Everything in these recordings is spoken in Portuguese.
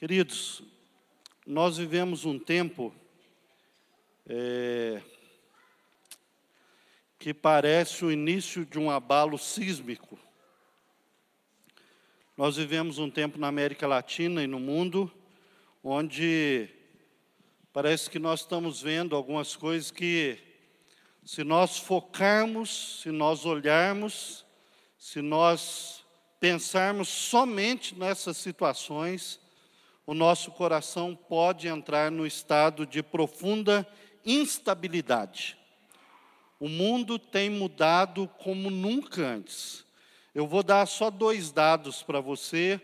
Queridos, nós vivemos um tempo é, que parece o início de um abalo sísmico. Nós vivemos um tempo na América Latina e no mundo onde parece que nós estamos vendo algumas coisas que, se nós focarmos, se nós olharmos, se nós pensarmos somente nessas situações, o nosso coração pode entrar no estado de profunda instabilidade. O mundo tem mudado como nunca antes. Eu vou dar só dois dados para você,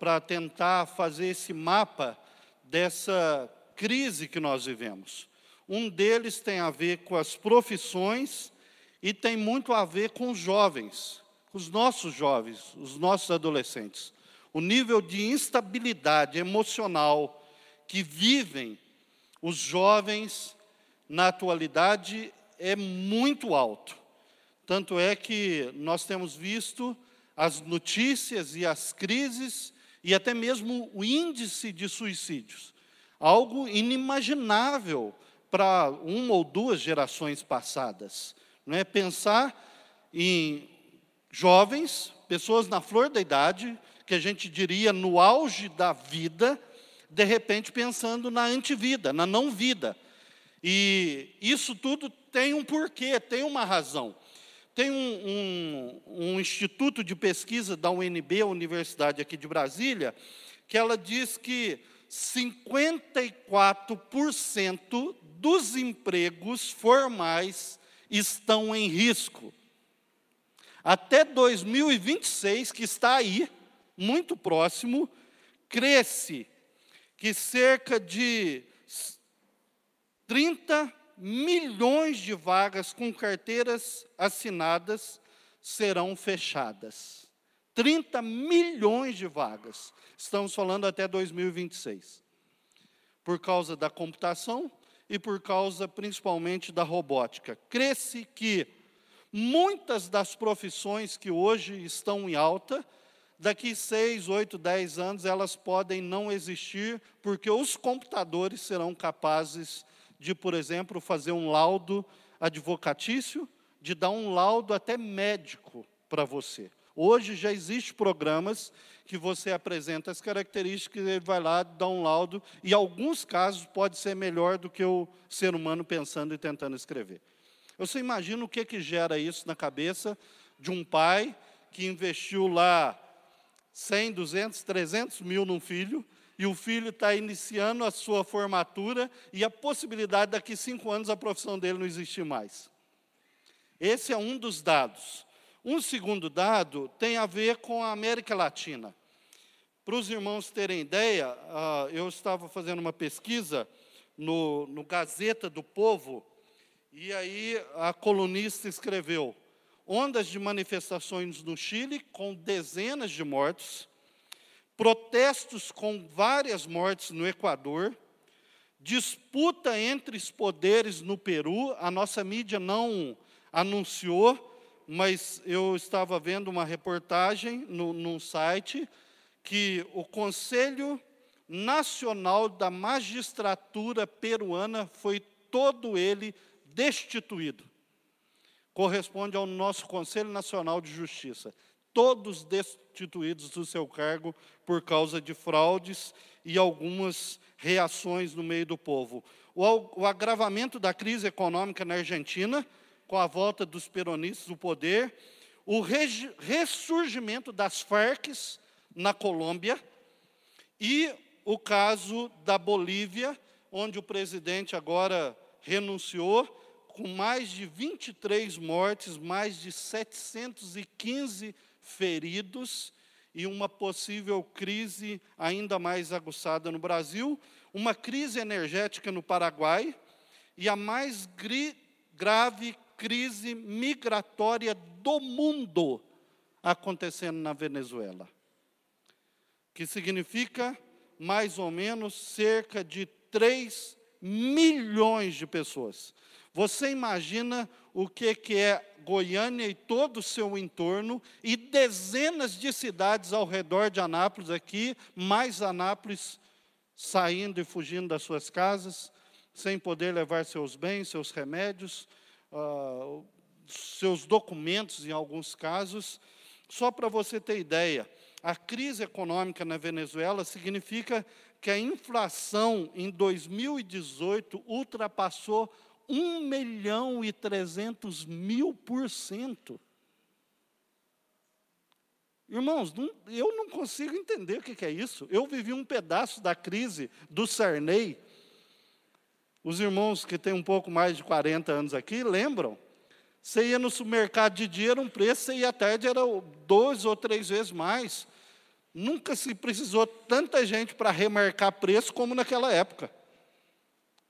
para tentar fazer esse mapa dessa crise que nós vivemos. Um deles tem a ver com as profissões e tem muito a ver com os jovens, os nossos jovens, os nossos adolescentes o nível de instabilidade emocional que vivem os jovens na atualidade é muito alto. Tanto é que nós temos visto as notícias e as crises e até mesmo o índice de suicídios. Algo inimaginável para uma ou duas gerações passadas. Não é pensar em jovens, pessoas na flor da idade, que a gente diria no auge da vida, de repente pensando na antivida, na não vida. E isso tudo tem um porquê, tem uma razão. Tem um, um, um instituto de pesquisa da UNB, a Universidade aqui de Brasília, que ela diz que 54% dos empregos formais estão em risco. Até 2026, que está aí, muito próximo, cresce que cerca de 30 milhões de vagas com carteiras assinadas serão fechadas. 30 milhões de vagas. Estamos falando até 2026. Por causa da computação e por causa principalmente da robótica. Cresce que muitas das profissões que hoje estão em alta daqui seis, oito, dez anos elas podem não existir, porque os computadores serão capazes de, por exemplo, fazer um laudo advocatício, de dar um laudo até médico para você. Hoje já existem programas que você apresenta as características, ele vai lá dar um laudo, e alguns casos pode ser melhor do que o ser humano pensando e tentando escrever. Você imagina o que, que gera isso na cabeça de um pai que investiu lá 100, 200, 300 mil num filho, e o filho está iniciando a sua formatura e a possibilidade daqui cinco anos a profissão dele não existir mais. Esse é um dos dados. Um segundo dado tem a ver com a América Latina. Para os irmãos terem ideia, uh, eu estava fazendo uma pesquisa no, no Gazeta do Povo, e aí a colunista escreveu: ondas de manifestações no Chile, com dezenas de mortos, protestos com várias mortes no Equador, disputa entre os poderes no Peru, a nossa mídia não anunciou, mas eu estava vendo uma reportagem no, num site que o Conselho Nacional da Magistratura Peruana foi todo ele destituído corresponde ao nosso Conselho Nacional de Justiça. Todos destituídos do seu cargo por causa de fraudes e algumas reações no meio do povo. O, o agravamento da crise econômica na Argentina, com a volta dos peronistas do poder, o ressurgimento das Farc na Colômbia e o caso da Bolívia, onde o presidente agora renunciou com mais de 23 mortes, mais de 715 feridos e uma possível crise ainda mais aguçada no Brasil, uma crise energética no Paraguai e a mais grave crise migratória do mundo acontecendo na Venezuela, que significa mais ou menos cerca de 3 milhões de pessoas Você imagina o que, que é Goiânia e todo o seu entorno, e dezenas de cidades ao redor de Anápolis aqui, mais Anápolis saindo e fugindo das suas casas, sem poder levar seus bens, seus remédios, uh, seus documentos em alguns casos. Só para você ter ideia, a crise econômica na Venezuela significa que a inflação em 2018 ultrapassou 1 milhão e 300 mil por cento. Irmãos, não, eu não consigo entender o que, que é isso. Eu vivi um pedaço da crise do Sarney. Os irmãos que têm um pouco mais de 40 anos aqui lembram. Você ia no supermercado de dia, era um preço, você ia à tarde, era dois ou três vezes mais. Nunca se precisou tanta gente para remarcar preço como naquela época.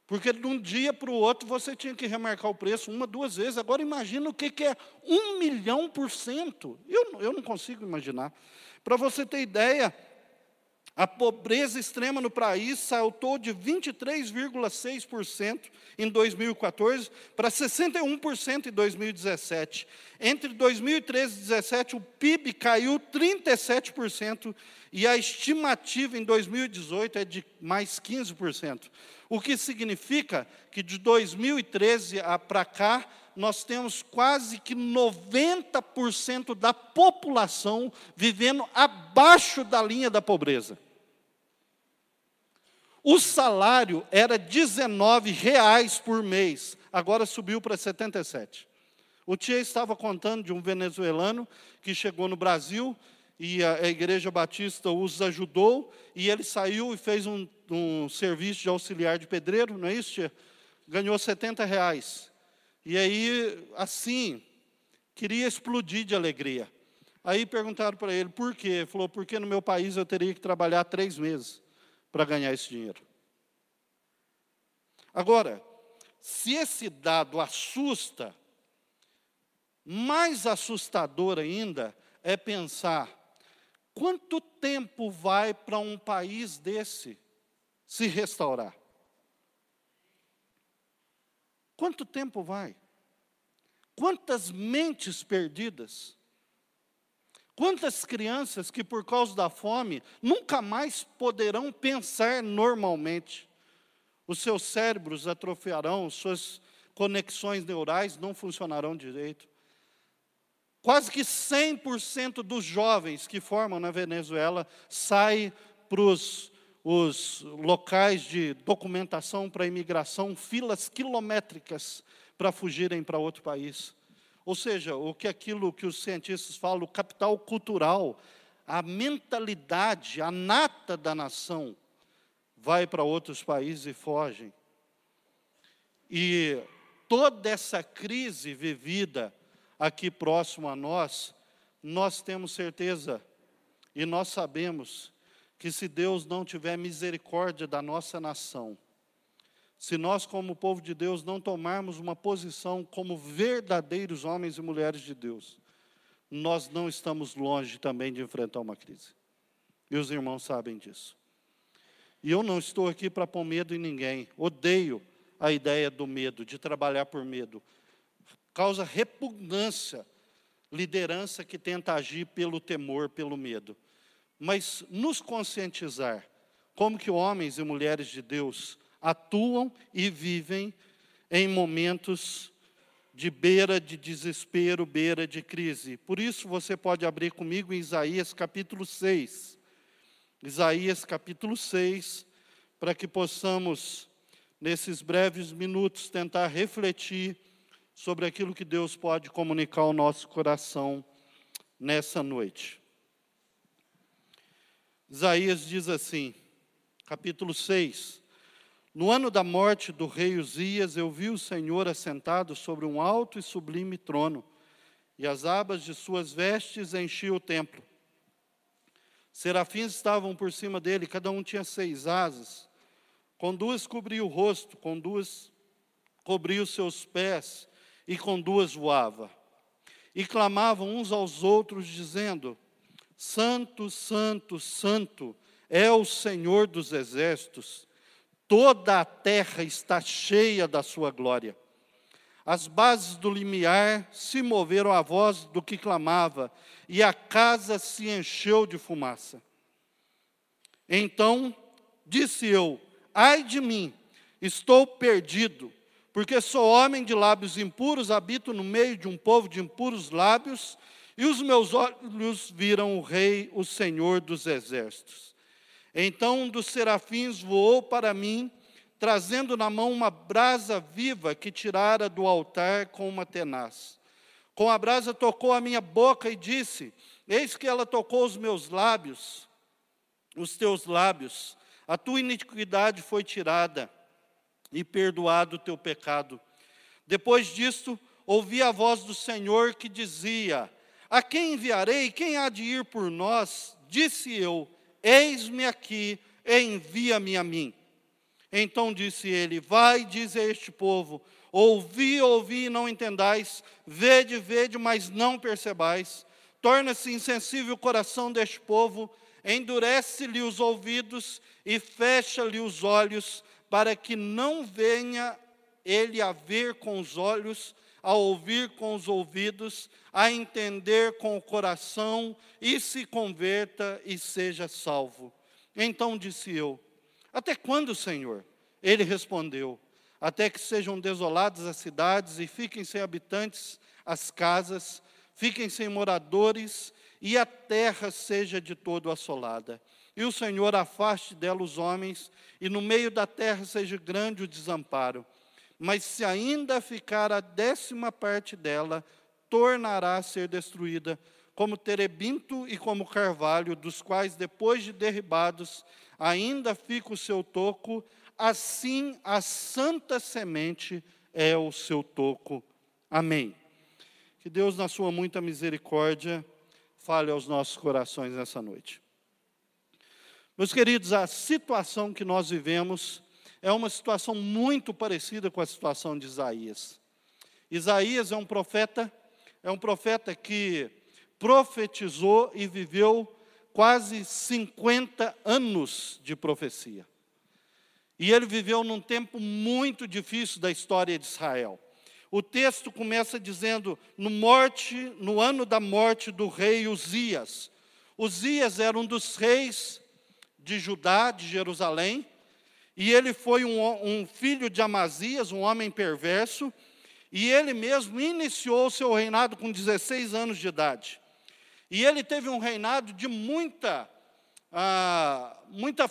Porque de um dia para o outro você tinha que remarcar o preço uma, duas vezes. Agora imagina o que, que é um milhão por cento. Eu, eu não consigo imaginar. Para você ter ideia, a pobreza extrema no país saltou de 23,6% em 2014 para 61% em 2017. Entre 2013 e 2017, o PIB caiu 37% e a estimativa em 2018 é de mais 15%. O que significa que de 2013 para cá, nós temos quase que 90% da população vivendo abaixo da linha da pobreza. O salário era 19 reais por mês, agora subiu para 77. O tia estava contando de um venezuelano que chegou no Brasil e a, a Igreja Batista os ajudou, e ele saiu e fez um, um serviço de auxiliar de pedreiro, não é isso, tia? Ganhou 70 reais. E aí, assim, queria explodir de alegria. Aí perguntaram para ele, por quê? Ele falou, porque no meu país eu teria que trabalhar três meses para ganhar esse dinheiro. Agora, se esse dado assusta, mais assustador ainda é pensar Quanto tempo vai para um país desse se restaurar? Quanto tempo vai? Quantas mentes perdidas? Quantas crianças que, por causa da fome, nunca mais poderão pensar normalmente? Os seus cérebros atrofiarão, suas conexões neurais não funcionarão direito. Quase que 100% dos jovens que formam na Venezuela saem para os, os locais de documentação para imigração, filas quilométricas para fugirem para outro país. Ou seja, o que aquilo que os cientistas falam, o capital cultural, a mentalidade, a nata da nação, vai para outros países e fogem. E toda essa crise vivida aqui próximo a nós, nós temos certeza e nós sabemos que se Deus não tiver misericórdia da nossa nação, se nós, como povo de Deus, não tomarmos uma posição como verdadeiros homens e mulheres de Deus, nós não estamos longe também de enfrentar uma crise. E os irmãos sabem disso. E eu não estou aqui para pôr medo em ninguém. Odeio a ideia do medo, de trabalhar por medo causa repugnância, liderança que tenta agir pelo temor, pelo medo. Mas nos conscientizar como que homens e mulheres de Deus atuam e vivem em momentos de beira de desespero, beira de crise. Por isso você pode abrir comigo em Isaías capítulo 6. Isaías capítulo 6, para que possamos, nesses breves minutos, tentar refletir sobre aquilo que Deus pode comunicar ao nosso coração nessa noite. Isaías diz assim, capítulo 6: No ano da morte do rei Uzias, eu vi o Senhor assentado sobre um alto e sublime trono, e as abas de suas vestes enchiam o templo. Serafins estavam por cima dele, cada um tinha seis asas. Com duas cobria o rosto, com duas cobria os seus pés, e com duas voava. E clamavam uns aos outros, dizendo: Santo, Santo, Santo é o Senhor dos exércitos, toda a terra está cheia da sua glória. As bases do limiar se moveram à voz do que clamava, e a casa se encheu de fumaça. Então disse eu: Ai de mim, estou perdido, porque sou homem de lábios impuros, habito no meio de um povo de impuros lábios, e os meus olhos viram o Rei, o Senhor dos exércitos. Então um dos serafins voou para mim, trazendo na mão uma brasa viva que tirara do altar com uma tenaz. Com a brasa tocou a minha boca e disse: Eis que ela tocou os meus lábios, os teus lábios, a tua iniquidade foi tirada e perdoado o teu pecado. Depois disto, ouvi a voz do Senhor que dizia: A quem enviarei? Quem há de ir por nós? Disse eu: Eis-me aqui, envia-me a mim. Então disse ele: Vai, diz a este povo: Ouvi, ouvi não entendais, vede, vede, mas não percebais. Torna-se insensível o coração deste povo, endurece-lhe os ouvidos e fecha-lhe os olhos, para que não venha ele a ver com os olhos, a ouvir com os ouvidos, a entender com o coração, e se converta e seja salvo. Então disse eu: até quando, Senhor? Ele respondeu: Até que sejam desoladas as cidades e fiquem sem habitantes as casas, fiquem sem moradores e a terra seja de todo assolada. E o Senhor afaste dela os homens, e no meio da terra seja grande o desamparo. Mas se ainda ficar a décima parte dela, tornará a ser destruída, como terebinto e como carvalho, dos quais, depois de derribados, ainda fica o seu toco, assim a santa semente é o seu toco. Amém. Que Deus, na sua muita misericórdia, fale aos nossos corações nessa noite. Meus queridos, a situação que nós vivemos é uma situação muito parecida com a situação de Isaías. Isaías é um profeta, é um profeta que profetizou e viveu quase 50 anos de profecia. E ele viveu num tempo muito difícil da história de Israel. O texto começa dizendo: no morte, no ano da morte do rei Uzias. Uzias era um dos reis de Judá, de Jerusalém, e ele foi um, um filho de Amazias, um homem perverso, e ele mesmo iniciou o seu reinado com 16 anos de idade. E ele teve um reinado de muita, ah, muita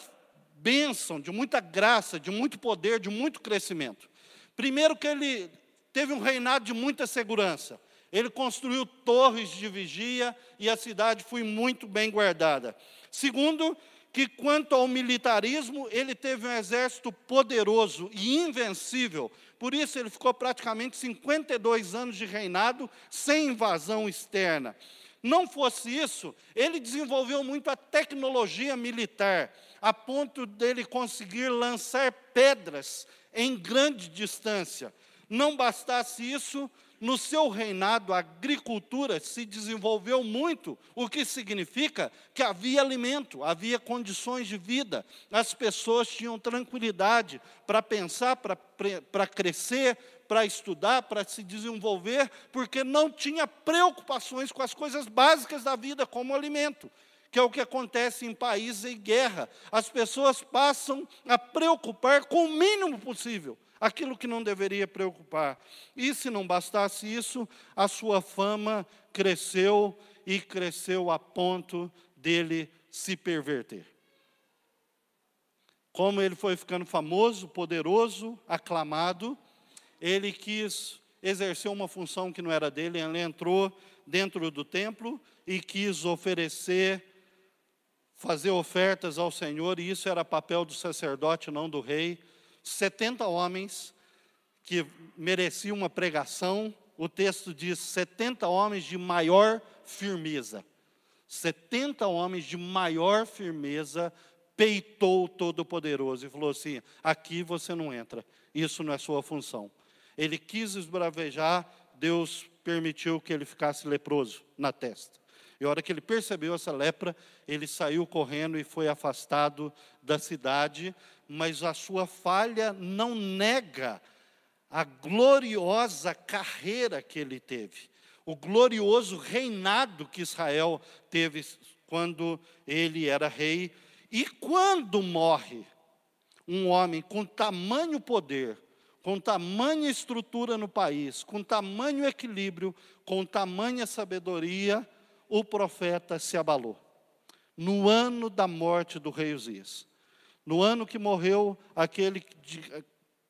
bênção, de muita graça, de muito poder, de muito crescimento. Primeiro que ele teve um reinado de muita segurança. Ele construiu torres de vigia e a cidade foi muito bem guardada. Segundo, que quanto ao militarismo, ele teve um exército poderoso e invencível. Por isso ele ficou praticamente 52 anos de reinado sem invasão externa. Não fosse isso, ele desenvolveu muito a tecnologia militar, a ponto dele conseguir lançar pedras em grande distância. Não bastasse isso, no seu reinado a agricultura se desenvolveu muito, o que significa que havia alimento, havia condições de vida, as pessoas tinham tranquilidade para pensar, para crescer, para estudar, para se desenvolver, porque não tinha preocupações com as coisas básicas da vida, como o alimento, que é o que acontece em países em guerra. As pessoas passam a preocupar com o mínimo possível aquilo que não deveria preocupar. E se não bastasse isso, a sua fama cresceu e cresceu a ponto dele se perverter. Como ele foi ficando famoso, poderoso, aclamado, ele quis exercer uma função que não era dele, ele entrou dentro do templo e quis oferecer, fazer ofertas ao Senhor, e isso era papel do sacerdote, não do rei. 70 homens que mereciam uma pregação, o texto diz 70 homens de maior firmeza. 70 homens de maior firmeza peitou o Todo-Poderoso e falou assim: aqui você não entra, isso não é sua função. Ele quis esbravejar, Deus permitiu que ele ficasse leproso na testa. E a hora que ele percebeu essa lepra, ele saiu correndo e foi afastado da cidade, mas a sua falha não nega a gloriosa carreira que ele teve, o glorioso reinado que Israel teve quando ele era rei. E quando morre um homem com tamanho poder, com tamanha estrutura no país, com tamanho equilíbrio, com tamanha sabedoria, o profeta se abalou. No ano da morte do rei Uzias, no ano que morreu aquele de,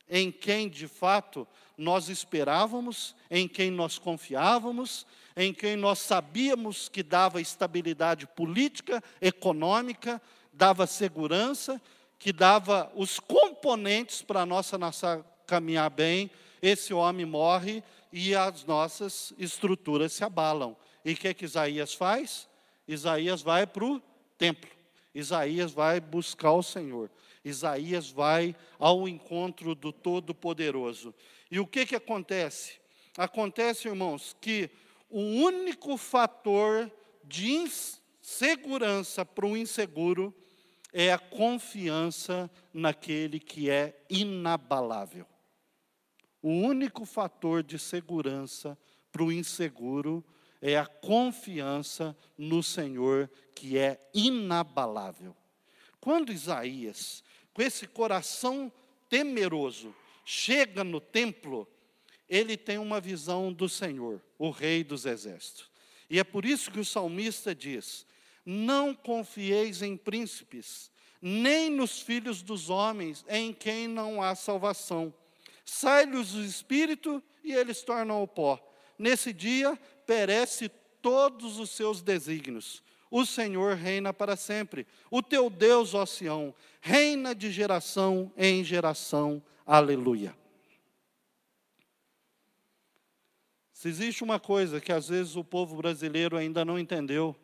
em quem de fato nós esperávamos, em quem nós confiávamos, em quem nós sabíamos que dava estabilidade política, econômica, dava segurança, que dava os componentes para a nossa nação caminhar bem, esse homem morre e as nossas estruturas se abalam. E o que, que Isaías faz? Isaías vai para o templo. Isaías vai buscar o Senhor. Isaías vai ao encontro do Todo-Poderoso. E o que, que acontece? Acontece, irmãos, que o único fator de insegurança para o inseguro é a confiança naquele que é inabalável. O único fator de segurança para o inseguro é a confiança no Senhor que é inabalável. Quando Isaías, com esse coração temeroso, chega no templo, ele tem uma visão do Senhor, o Rei dos Exércitos. E é por isso que o salmista diz: Não confieis em príncipes, nem nos filhos dos homens, em quem não há salvação. Sai-lhes o espírito e eles tornam o pó. Nesse dia perece todos os seus desígnios. O Senhor reina para sempre. O teu Deus, ó Sião, reina de geração em geração. Aleluia. Se existe uma coisa que às vezes o povo brasileiro ainda não entendeu,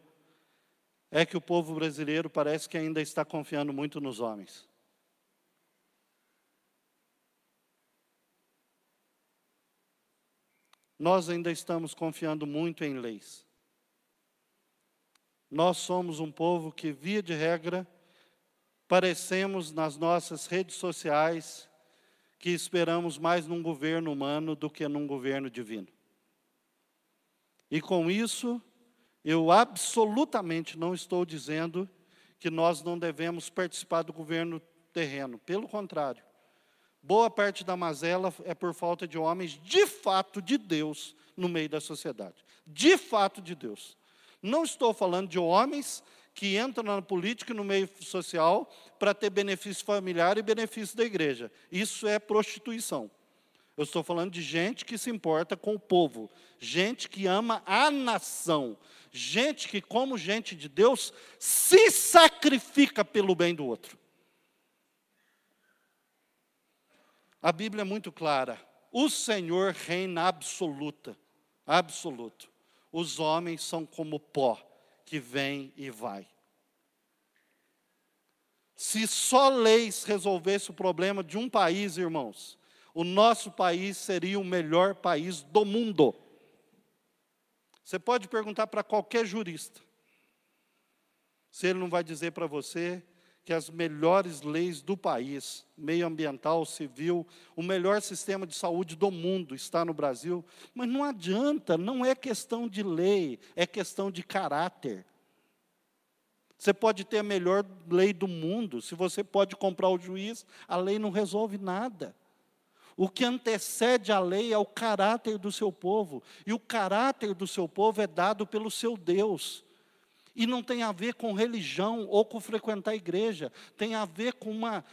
é que o povo brasileiro parece que ainda está confiando muito nos homens. Nós ainda estamos confiando muito em leis. Nós somos um povo que, via de regra, parecemos nas nossas redes sociais que esperamos mais num governo humano do que num governo divino. E com isso, eu absolutamente não estou dizendo que nós não devemos participar do governo terreno. Pelo contrário, boa parte da mazela é por falta de homens de fato de Deus no meio da sociedade. De fato de Deus. Não estou falando de homens que entram na política e no meio social para ter benefício familiar e benefício da igreja. Isso é prostituição. Eu estou falando de gente que se importa com o povo, gente que ama a nação, gente que, como gente de Deus, se sacrifica pelo bem do outro. A Bíblia é muito clara. O Senhor reina absoluta, absoluto. Os homens são como pó que vem e vai. Se só leis resolvesse o problema de um país, irmãos, o nosso país seria o melhor país do mundo. Você pode perguntar para qualquer jurista, se ele não vai dizer para você que as melhores leis do país, meioambiental, civil, o melhor sistema de saúde do mundo está no Brasil, mas não adianta, não é questão de lei, é questão de caráter. Você pode ter a melhor lei do mundo, se você pode comprar o juiz, a lei não resolve nada. O que antecede a lei é o caráter do seu povo, e o caráter do seu povo é dado pelo seu Deus. E não tem a ver com religião ou com frequentar a igreja, tem a ver com uma,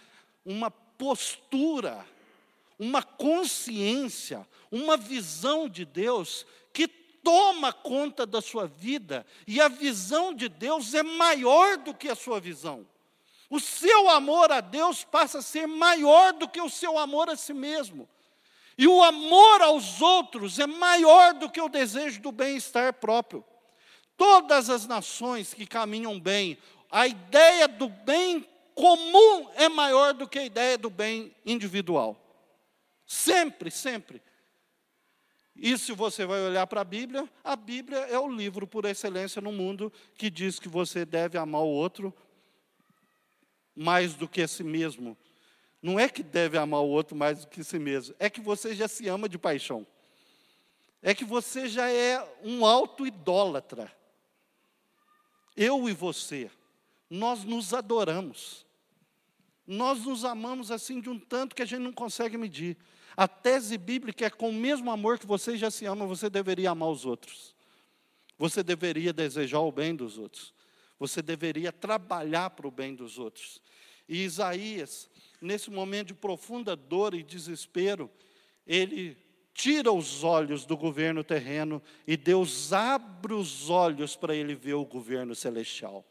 uma postura, uma consciência, uma visão de Deus que toma conta da sua vida, e a visão de Deus é maior do que a sua visão. O seu amor a Deus passa a ser maior do que o seu amor a si mesmo. E o amor aos outros é maior do que o desejo do bem-estar próprio. Todas as nações que caminham bem, a ideia do bem comum é maior do que a ideia do bem individual. Sempre, sempre. E se você vai olhar para a Bíblia, a Bíblia é o livro por excelência no mundo que diz que você deve amar o outro mais do que a si mesmo. Não é que deve amar o outro mais do que si mesmo, é que você já se ama de paixão. É que você já é um auto-idólatra. Eu e você, nós nos adoramos. Nós nos amamos assim de um tanto que a gente não consegue medir. A tese bíblica é com o mesmo amor que você já se ama, você deveria amar os outros. Você deveria desejar o bem dos outros. Você deveria trabalhar para o bem dos outros. E Isaías, nesse momento de profunda dor e desespero, ele tira os olhos do governo terreno e Deus abre os olhos para ele ver o governo celestial.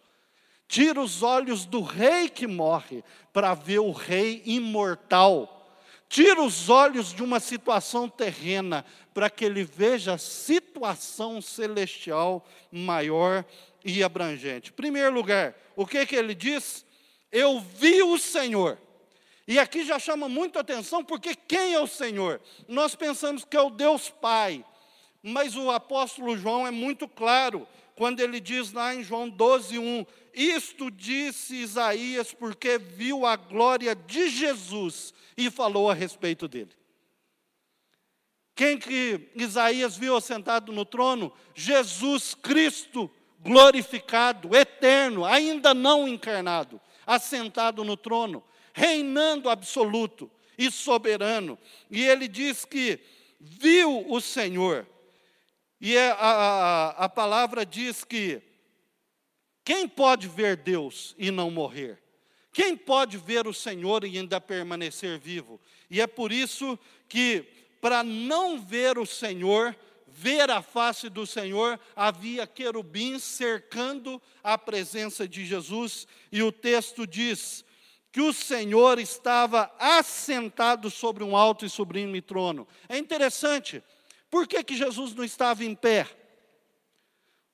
Tira os olhos do rei que morre para ver o rei imortal. Tira os olhos de uma situação terrena para que ele veja a situação celestial maior e abrangente. Primeiro lugar, o que que ele diz? Eu vi o Senhor. E aqui já chama muito atenção, porque quem é o Senhor? Nós pensamos que é o Deus Pai, mas o apóstolo João é muito claro, quando ele diz lá em João 12, 1, isto disse Isaías porque viu a glória de Jesus e falou a respeito dele. Quem que Isaías viu sentado no trono? Jesus Cristo, glorificado, eterno, ainda não encarnado, assentado no trono, reinando absoluto e soberano. E ele diz que viu o Senhor. E é, a, a, a palavra diz que quem pode ver Deus e não morrer? Quem pode ver o Senhor e ainda permanecer vivo? E é por isso que, para não ver o Senhor, ver a face do Senhor, havia querubins cercando a presença de Jesus, e o texto diz que o Senhor estava assentado sobre um alto e sublime trono. É interessante, por que, que Jesus não estava em pé?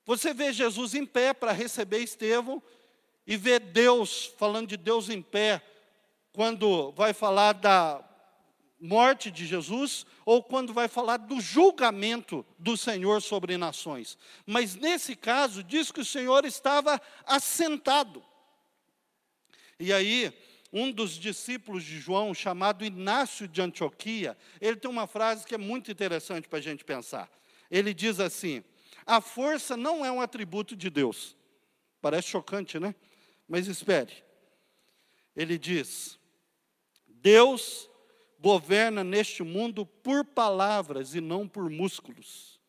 Você vê Jesus em pé para receber Estevão, e vê Deus, falando de Deus em pé, quando vai falar da morte de Jesus ou quando vai falar do julgamento do Senhor sobre nações. Mas nesse caso, diz que o Senhor estava assentado. E aí, um dos discípulos de João, chamado Inácio de Antioquia, ele tem uma frase que é muito interessante para a gente pensar. Ele diz assim: a força não é um atributo de Deus. Parece chocante, né? Mas espere. Ele diz: Deus governa neste mundo por palavras e não por músculos,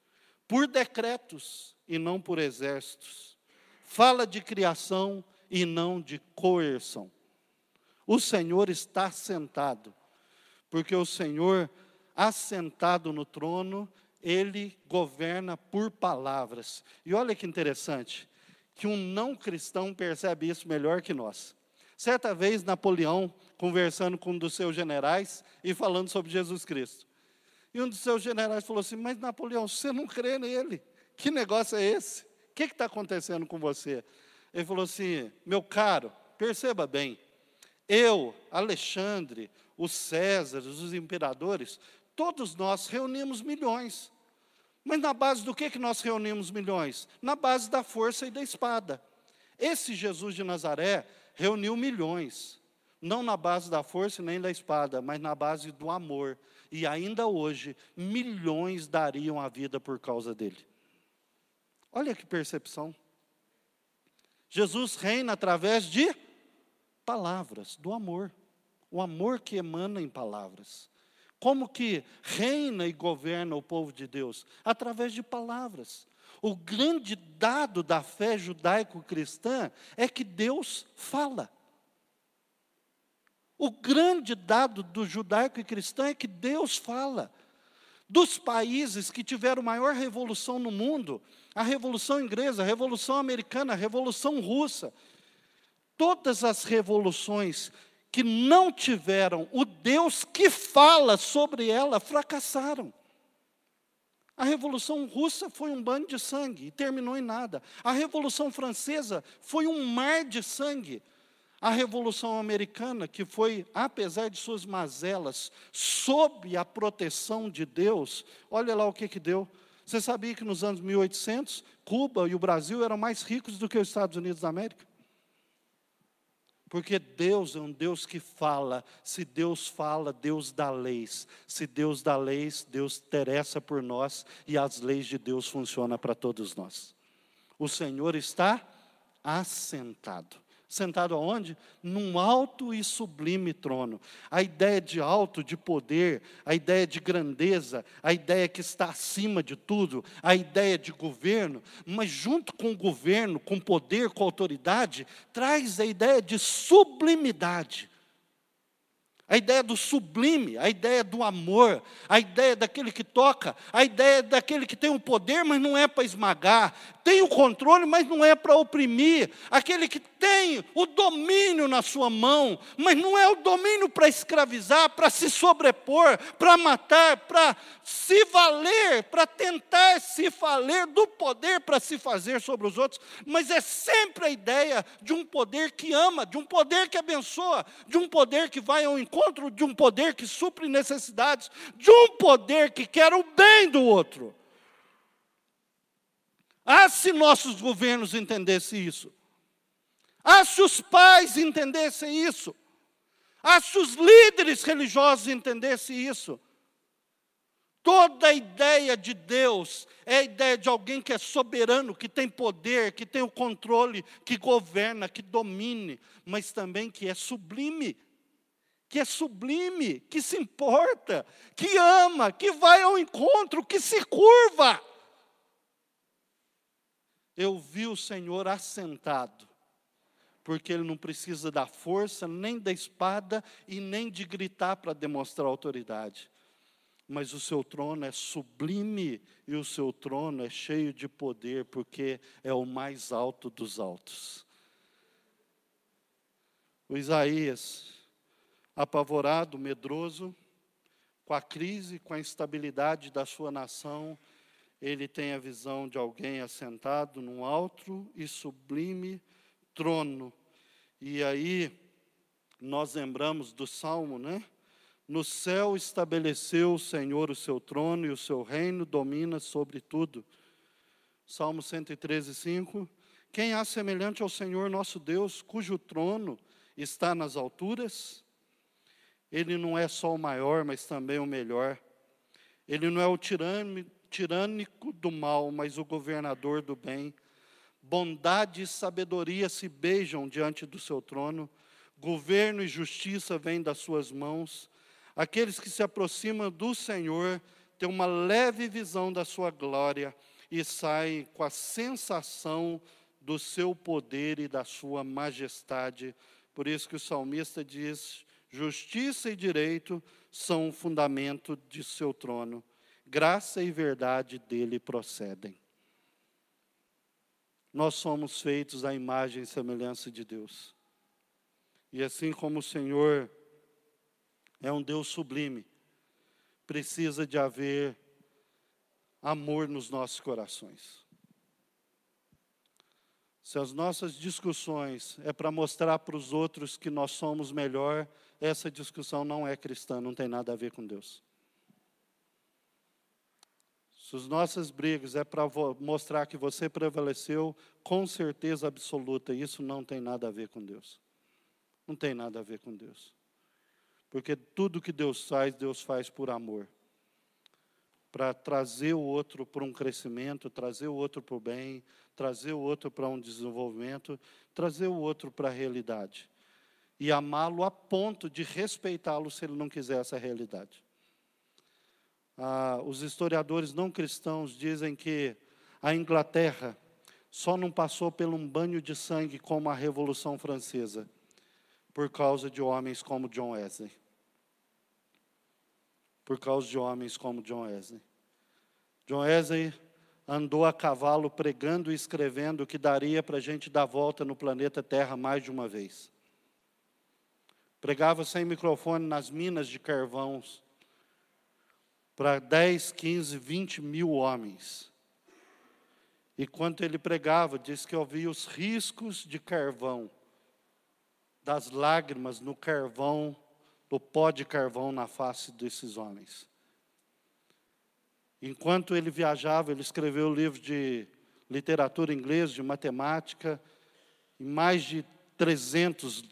por decretos e não por exércitos. Fala de criação e não de coerção. O Senhor está sentado, porque o Senhor, assentado no trono, ele governa por palavras. E olha que interessante, que um não cristão percebe isso melhor que nós. Certa vez, Napoleão conversando com um dos seus generais e falando sobre Jesus Cristo. E um dos seus generais falou assim: Mas Napoleão, você não crê nele? Que negócio é esse? O que está acontecendo com você? Ele falou assim: Meu caro, perceba bem, eu, Alexandre, os Césares, os imperadores, todos nós reunimos milhões. Mas na base do que, que nós reunimos milhões? Na base da força e da espada. Esse Jesus de Nazaré reuniu milhões não na base da força nem da espada, mas na base do amor. E ainda hoje, milhões dariam a vida por causa dele. Olha que percepção. Jesus reina através de palavras, do amor. O amor que emana em palavras. Como que reina e governa o povo de Deus? Através de palavras. O grande dado da fé judaico-cristã é que Deus fala. O grande dado do judaico e cristão é que Deus fala. Dos países que tiveram maior revolução no mundo, a Revolução Inglesa, a Revolução Americana, a Revolução Russa, todas as revoluções que não tiveram o Deus que fala sobre ela fracassaram. A Revolução Russa foi um banho de sangue e terminou em nada. A Revolução Francesa foi um mar de sangue a Revolução Americana, que foi, apesar de suas mazelas, sob a proteção de Deus, olha lá o que, que deu. Você sabia que nos anos 1800, Cuba e o Brasil eram mais ricos do que os Estados Unidos da América? Porque Deus é um Deus que fala. Se Deus fala, Deus dá leis. Se Deus dá leis, Deus interessa por nós e as leis de Deus funcionam para todos nós. O Senhor está assentado. Sentado aonde? Num alto e sublime trono. A ideia de alto, de poder, a ideia de grandeza, a ideia que está acima de tudo, a ideia de governo, mas junto com o governo, com poder, com autoridade, traz a ideia de sublimidade a ideia do sublime, a ideia do amor, a ideia daquele que toca, a ideia daquele que tem o poder, mas não é para esmagar, tem o controle, mas não é para oprimir, aquele que tem o domínio na sua mão, mas não é o domínio para escravizar, para se sobrepor, para matar, para se valer, para tentar se valer do poder para se fazer sobre os outros, mas é sempre a ideia de um poder que ama, de um poder que abençoa, de um poder que vai ao encontro de um poder que supre necessidades, de um poder que quer o bem do outro. Ah, se nossos governos entendessem isso. Ah, se os pais entendessem isso. Ah, se os líderes religiosos entendessem isso. Toda a ideia de Deus é a ideia de alguém que é soberano, que tem poder, que tem o controle, que governa, que domine, mas também que é sublime, que é sublime, que se importa, que ama, que vai ao encontro, que se curva. Eu vi o Senhor assentado, porque Ele não precisa da força, nem da espada e nem de gritar para demonstrar autoridade mas o seu trono é sublime e o seu trono é cheio de poder, porque é o mais alto dos altos. O Isaías, apavorado, medroso, com a crise, com a instabilidade da sua nação, ele tem a visão de alguém assentado num alto e sublime trono. E aí, nós lembramos do salmo, né? No céu estabeleceu o Senhor o seu trono e o seu reino domina sobre tudo. Salmo 113, 5. Quem há semelhante ao Senhor nosso Deus, cujo trono está nas alturas? Ele não é só o maior, mas também o melhor. Ele não é o tirânico do mal, mas o governador do bem. Bondade e sabedoria se beijam diante do seu trono. Governo e justiça vêm das suas mãos. Aqueles que se aproximam do Senhor têm uma leve visão da sua glória e saem com a sensação do seu poder e da sua majestade. Por isso que o salmista diz: justiça e direito são o fundamento de seu trono, graça e verdade dele procedem. Nós somos feitos à imagem e semelhança de Deus. E assim como o Senhor é um Deus sublime. Precisa de haver amor nos nossos corações. Se as nossas discussões é para mostrar para os outros que nós somos melhor, essa discussão não é cristã, não tem nada a ver com Deus. As nossas brigas é para mostrar que você prevaleceu, com certeza absoluta, isso não tem nada a ver com Deus. Não tem nada a ver com Deus. Porque tudo que Deus faz, Deus faz por amor. Para trazer o outro para um crescimento, trazer o outro para o bem, trazer o outro para um desenvolvimento, trazer o outro para a realidade. E amá-lo a ponto de respeitá-lo se ele não quiser essa realidade. Ah, os historiadores não cristãos dizem que a Inglaterra só não passou por um banho de sangue como a Revolução Francesa, por causa de homens como John Wesley por causa de homens como John Wesley. John Wesley andou a cavalo pregando e escrevendo que daria para a gente dar volta no planeta Terra mais de uma vez. Pregava sem microfone nas minas de carvões para 10, 15, 20 mil homens. E quando ele pregava, disse que ouvia os riscos de carvão, das lágrimas no carvão do pó de carvão na face desses homens. Enquanto ele viajava, ele escreveu livros de literatura inglesa, de matemática, e mais de 300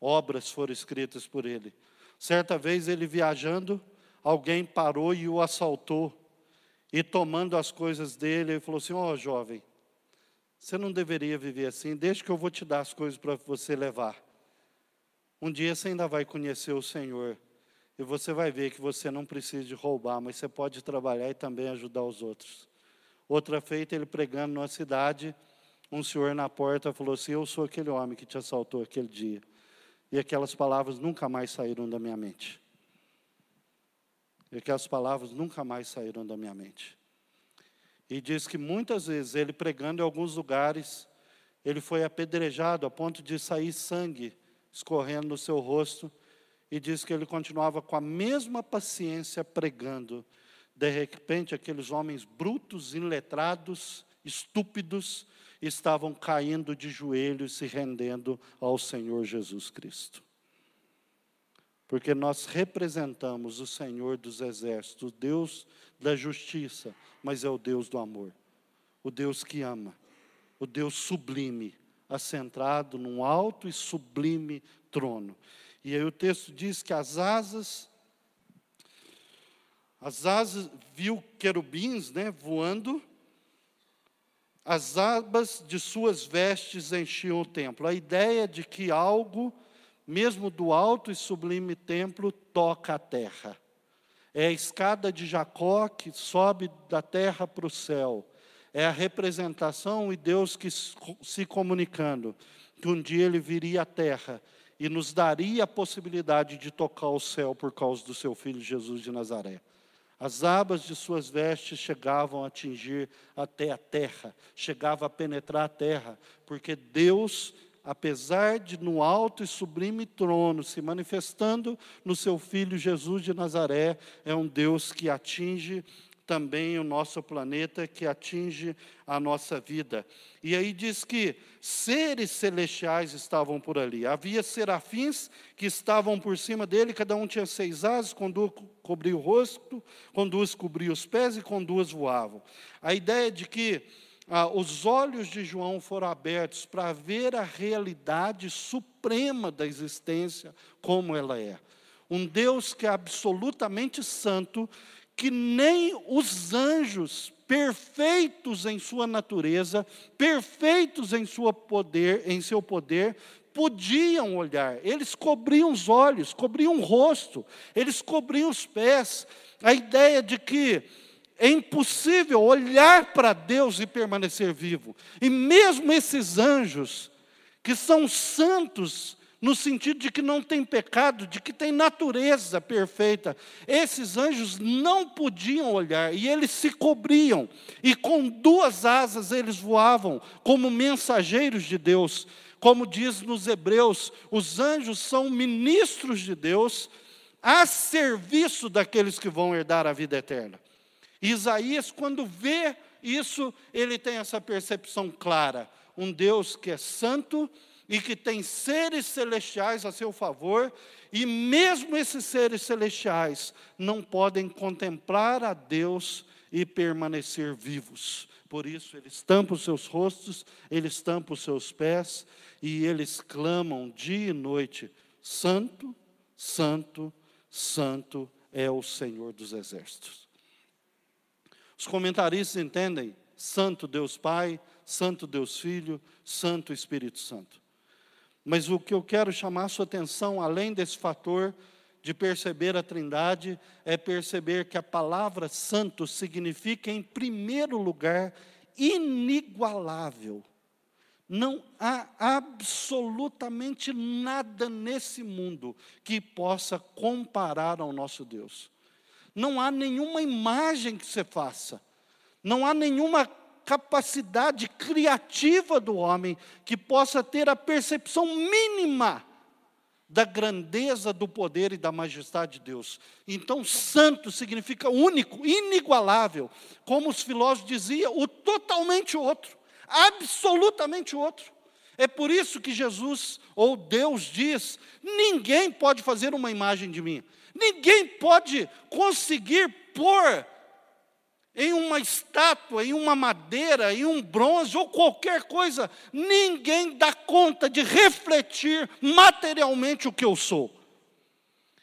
obras foram escritas por ele. Certa vez ele viajando, alguém parou e o assaltou. E tomando as coisas dele, ele falou assim: Ó oh, jovem, você não deveria viver assim, deixa que eu vou te dar as coisas para você levar. Um dia você ainda vai conhecer o Senhor. E você vai ver que você não precisa de roubar, mas você pode trabalhar e também ajudar os outros. Outra feita, ele pregando numa cidade, um senhor na porta falou assim: Eu sou aquele homem que te assaltou aquele dia. E aquelas palavras nunca mais saíram da minha mente. E aquelas palavras nunca mais saíram da minha mente. E diz que muitas vezes ele pregando em alguns lugares, ele foi apedrejado a ponto de sair sangue escorrendo no seu rosto. E diz que ele continuava com a mesma paciência pregando. De repente, aqueles homens brutos, iletrados, estúpidos, estavam caindo de joelhos, se rendendo ao Senhor Jesus Cristo. Porque nós representamos o Senhor dos exércitos, o Deus da justiça, mas é o Deus do amor, o Deus que ama, o Deus sublime, assentado num alto e sublime trono. E aí o texto diz que as asas, as asas, viu querubins né, voando, as abas de suas vestes enchiam o templo. A ideia de que algo, mesmo do alto e sublime templo, toca a terra. É a escada de Jacó que sobe da terra para o céu. É a representação e Deus que se comunicando que um dia ele viria à terra e nos daria a possibilidade de tocar o céu por causa do seu filho Jesus de Nazaré. As abas de suas vestes chegavam a atingir até a terra, chegava a penetrar a terra, porque Deus, apesar de no alto e sublime trono se manifestando no seu filho Jesus de Nazaré, é um Deus que atinge também o nosso planeta, que atinge a nossa vida. E aí diz que seres celestiais estavam por ali. Havia serafins que estavam por cima dele, cada um tinha seis asas, com duas cobriam o rosto, com duas cobriam os pés e com duas voavam. A ideia de que ah, os olhos de João foram abertos para ver a realidade suprema da existência como ela é. Um Deus que é absolutamente santo, que nem os anjos perfeitos em sua natureza, perfeitos em sua poder, em seu poder, podiam olhar. Eles cobriam os olhos, cobriam o rosto, eles cobriam os pés. A ideia de que é impossível olhar para Deus e permanecer vivo. E mesmo esses anjos que são santos no sentido de que não tem pecado, de que tem natureza perfeita. Esses anjos não podiam olhar e eles se cobriam, e com duas asas eles voavam como mensageiros de Deus. Como diz nos Hebreus, os anjos são ministros de Deus a serviço daqueles que vão herdar a vida eterna. Isaías, quando vê isso, ele tem essa percepção clara: um Deus que é santo, e que tem seres celestiais a seu favor, e mesmo esses seres celestiais não podem contemplar a Deus e permanecer vivos. Por isso, eles tampam os seus rostos, eles tampam os seus pés, e eles clamam dia e noite: Santo, Santo, Santo é o Senhor dos Exércitos. Os comentaristas entendem Santo Deus Pai, Santo Deus Filho, Santo Espírito Santo. Mas o que eu quero chamar a sua atenção, além desse fator de perceber a Trindade, é perceber que a palavra santo significa, em primeiro lugar, inigualável. Não há absolutamente nada nesse mundo que possa comparar ao nosso Deus. Não há nenhuma imagem que você faça, não há nenhuma capacidade criativa do homem que possa ter a percepção mínima da grandeza, do poder e da majestade de Deus. Então, santo significa único, inigualável, como os filósofos diziam, o totalmente outro, absolutamente outro. É por isso que Jesus ou Deus diz: ninguém pode fazer uma imagem de mim, ninguém pode conseguir pôr em uma estátua, em uma madeira, em um bronze ou qualquer coisa, ninguém dá conta de refletir materialmente o que eu sou.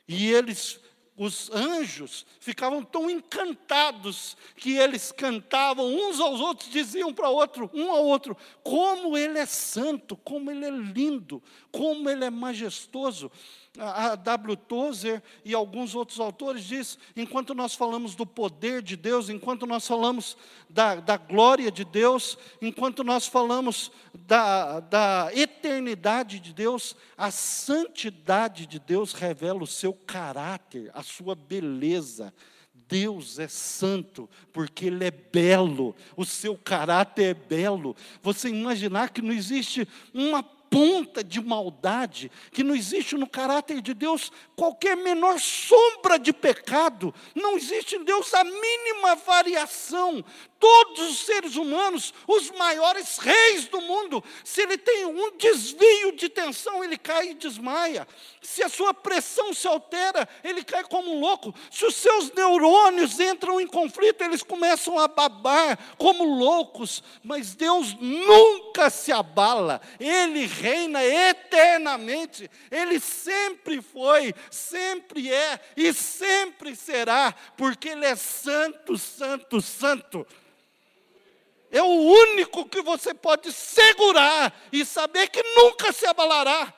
E eles os anjos ficavam tão encantados que eles cantavam uns aos outros, diziam para outro, um ao outro, como ele é santo, como ele é lindo, como ele é majestoso a W. Tozer e alguns outros autores diz, enquanto nós falamos do poder de Deus, enquanto nós falamos da, da glória de Deus, enquanto nós falamos da, da eternidade de Deus, a santidade de Deus revela o seu caráter, a sua beleza. Deus é santo porque Ele é belo, o seu caráter é belo. Você imaginar que não existe uma ponta de maldade, que não existe no caráter de Deus qualquer menor sombra de pecado, não existe em Deus a mínima variação. Todos os seres humanos, os maiores reis do mundo, se ele tem um desvio de tensão, ele cai e desmaia. Se a sua pressão se altera, ele cai como um louco. Se os seus neurônios entram em conflito, eles começam a babar como loucos. Mas Deus nunca se abala, ele reina eternamente, ele sempre foi, sempre é e sempre será, porque Ele é santo, santo, santo. É o único que você pode segurar e saber que nunca se abalará.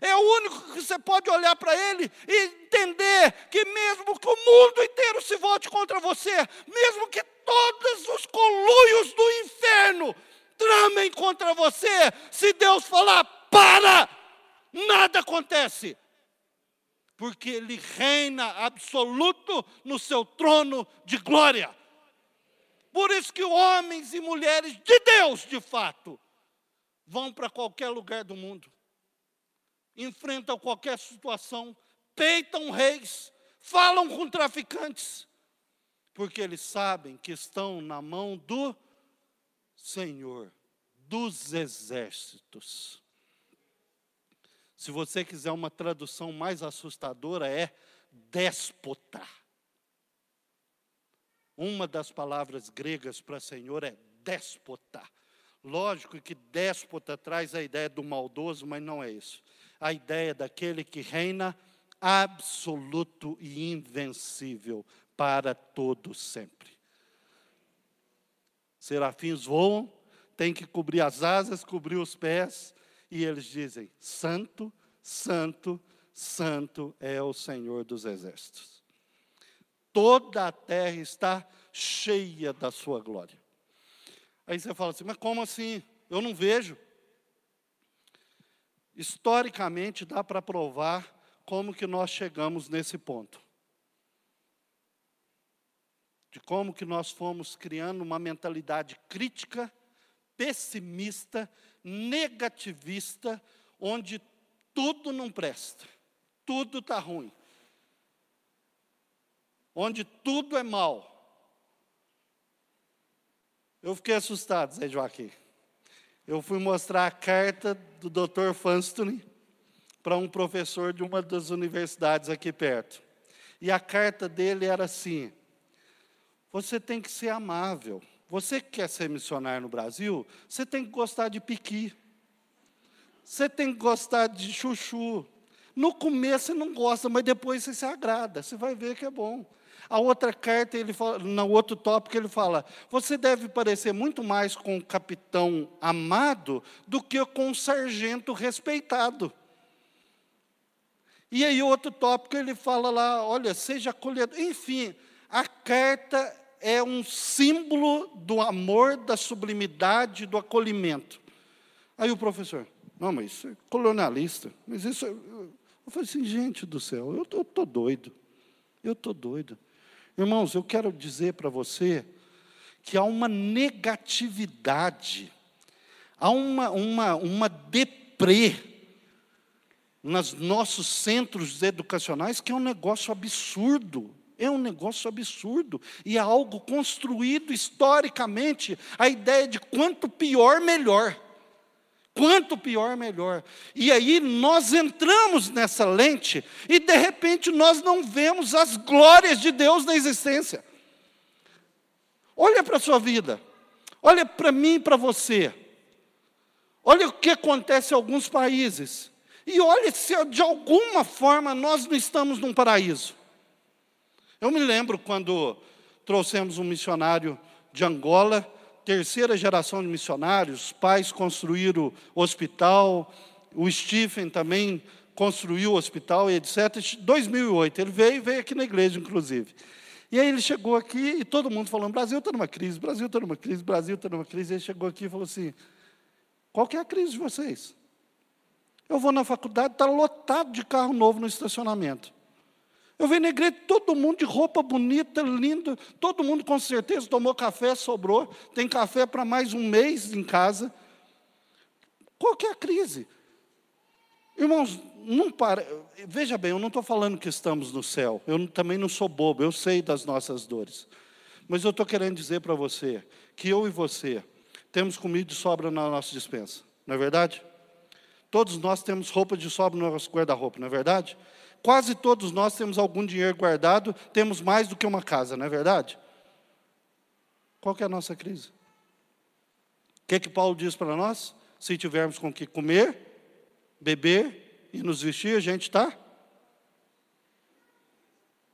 É o único que você pode olhar para ele e entender que, mesmo que o mundo inteiro se volte contra você, mesmo que todos os coluios do inferno tramem contra você, se Deus falar, para, nada acontece porque Ele reina absoluto no seu trono de glória. Por isso que homens e mulheres de Deus, de fato, vão para qualquer lugar do mundo, enfrentam qualquer situação, peitam reis, falam com traficantes, porque eles sabem que estão na mão do Senhor dos exércitos. Se você quiser uma tradução mais assustadora, é déspota. Uma das palavras gregas para Senhor é déspota. Lógico que déspota traz a ideia do maldoso, mas não é isso. A ideia daquele que reina absoluto e invencível para todo sempre. Serafins voam, tem que cobrir as asas, cobrir os pés, e eles dizem: Santo, Santo, Santo é o Senhor dos Exércitos. Toda a terra está cheia da sua glória. Aí você fala assim: Mas como assim? Eu não vejo. Historicamente dá para provar como que nós chegamos nesse ponto. De como que nós fomos criando uma mentalidade crítica, pessimista negativista, onde tudo não presta, tudo está ruim, onde tudo é mal. Eu fiquei assustado, Zé Joaquim. Eu fui mostrar a carta do Dr. Fanstone para um professor de uma das universidades aqui perto. E a carta dele era assim: você tem que ser amável. Você que quer ser missionário no Brasil, você tem que gostar de piqui. Você tem que gostar de chuchu. No começo você não gosta, mas depois você se agrada. Você vai ver que é bom. A outra carta, ele fala, no outro tópico, ele fala: você deve parecer muito mais com o capitão amado do que com o sargento respeitado. E aí, outro tópico, ele fala lá: olha, seja acolhedor. Enfim, a carta é um símbolo do amor, da sublimidade, do acolhimento. Aí o professor, não, mas isso é colonialista. Mas isso. É... Eu falei assim, gente do céu, eu estou doido. Eu estou doido. Irmãos, eu quero dizer para você que há uma negatividade, há uma, uma, uma deprê nos nossos centros educacionais que é um negócio absurdo. É um negócio absurdo e é algo construído historicamente a ideia de quanto pior, melhor. Quanto pior, melhor. E aí nós entramos nessa lente e de repente nós não vemos as glórias de Deus na existência. Olha para a sua vida. Olha para mim e para você. Olha o que acontece em alguns países. E olha se de alguma forma nós não estamos num paraíso. Eu me lembro quando trouxemos um missionário de Angola, terceira geração de missionários, pais construíram hospital, o Stephen também construiu o hospital e etc. 2008, ele veio, veio aqui na igreja, inclusive. E aí ele chegou aqui e todo mundo falando, Brasil está numa crise, Brasil está numa crise, Brasil está numa crise. E ele chegou aqui e falou assim, qual que é a crise de vocês? Eu vou na faculdade, está lotado de carro novo no estacionamento. Eu venho na igreja, todo mundo de roupa bonita, lindo, todo mundo com certeza tomou café, sobrou, tem café para mais um mês em casa. Qual que é a crise? Irmãos, não para, veja bem, eu não estou falando que estamos no céu, eu também não sou bobo, eu sei das nossas dores. Mas eu estou querendo dizer para você que eu e você temos comida de sobra na nossa dispensa, não é verdade? Todos nós temos roupa de sobra no nosso guarda-roupa, não é verdade? Quase todos nós temos algum dinheiro guardado, temos mais do que uma casa, não é verdade? Qual é a nossa crise? O que, é que Paulo diz para nós? Se tivermos com que comer, beber e nos vestir, a gente está?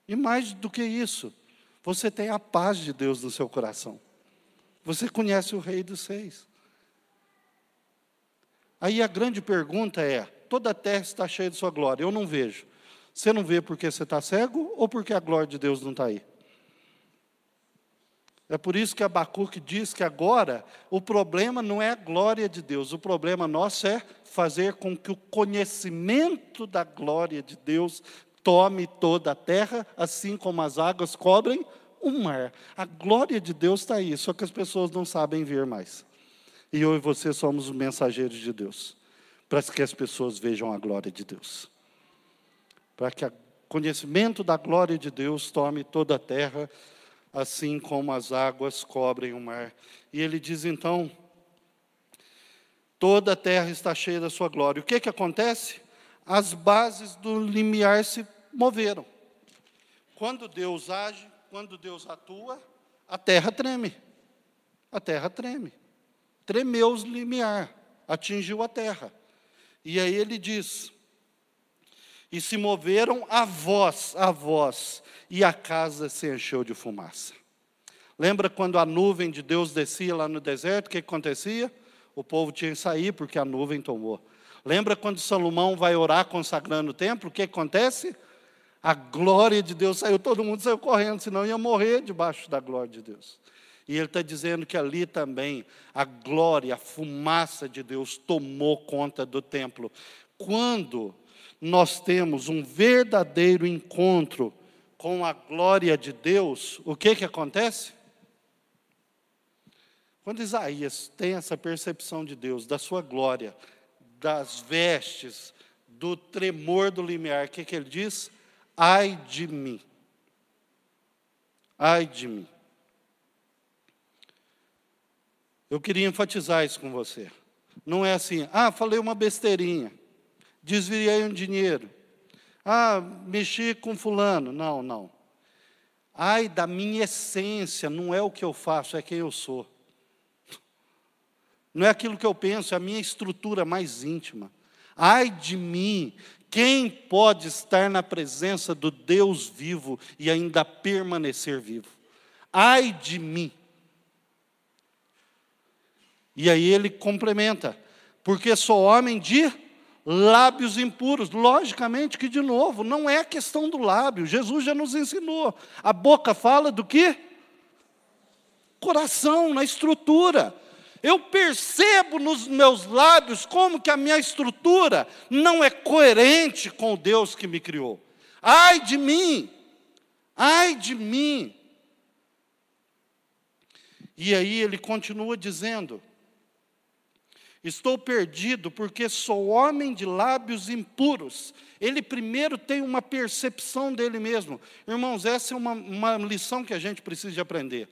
E mais do que isso, você tem a paz de Deus no seu coração. Você conhece o Rei dos Seis. Aí a grande pergunta é: toda a terra está cheia de sua glória, eu não vejo. Você não vê porque você está cego ou porque a glória de Deus não está aí? É por isso que Abacuque diz que agora o problema não é a glória de Deus, o problema nosso é fazer com que o conhecimento da glória de Deus tome toda a terra, assim como as águas cobrem o mar. A glória de Deus está aí, só que as pessoas não sabem ver mais. E eu e você somos os mensageiros de Deus, para que as pessoas vejam a glória de Deus. Para que o conhecimento da glória de Deus tome toda a terra, assim como as águas cobrem o mar. E ele diz então: toda a terra está cheia da sua glória. O que, que acontece? As bases do limiar se moveram. Quando Deus age, quando Deus atua, a terra treme. A terra treme tremeu os limiar, atingiu a terra. E aí ele diz: E se moveram a voz, a voz, e a casa se encheu de fumaça. Lembra quando a nuvem de Deus descia lá no deserto, o que acontecia? O povo tinha que sair porque a nuvem tomou. Lembra quando Salomão vai orar consagrando o templo, o que acontece? A glória de Deus saiu, todo mundo saiu correndo, senão ia morrer debaixo da glória de Deus. E ele está dizendo que ali também a glória, a fumaça de Deus tomou conta do templo. Quando nós temos um verdadeiro encontro com a glória de Deus, o que que acontece? Quando Isaías tem essa percepção de Deus, da sua glória, das vestes, do tremor do limiar, o que, que ele diz? Ai de mim. Ai de mim. Eu queria enfatizar isso com você. Não é assim, ah, falei uma besteirinha, desviei um dinheiro, ah, mexi com fulano. Não, não. Ai da minha essência, não é o que eu faço, é quem eu sou. Não é aquilo que eu penso, é a minha estrutura mais íntima. Ai de mim, quem pode estar na presença do Deus vivo e ainda permanecer vivo? Ai de mim. E aí ele complementa: porque sou homem de lábios impuros. Logicamente que, de novo, não é questão do lábio, Jesus já nos ensinou. A boca fala do que? Coração, na estrutura. Eu percebo nos meus lábios como que a minha estrutura não é coerente com o Deus que me criou. Ai de mim! Ai de mim! E aí ele continua dizendo: Estou perdido porque sou homem de lábios impuros. Ele primeiro tem uma percepção dele mesmo. Irmãos, essa é uma, uma lição que a gente precisa de aprender.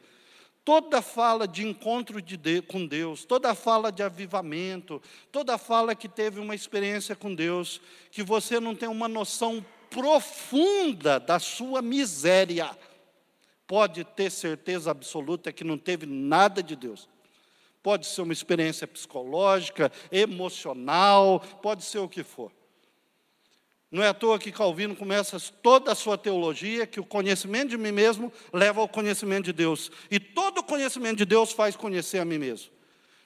Toda fala de encontro de de, com Deus, toda fala de avivamento, toda fala que teve uma experiência com Deus, que você não tem uma noção profunda da sua miséria, pode ter certeza absoluta que não teve nada de Deus. Pode ser uma experiência psicológica, emocional, pode ser o que for. Não é à toa que Calvino começa toda a sua teologia que o conhecimento de mim mesmo leva ao conhecimento de Deus. E todo o conhecimento de Deus faz conhecer a mim mesmo.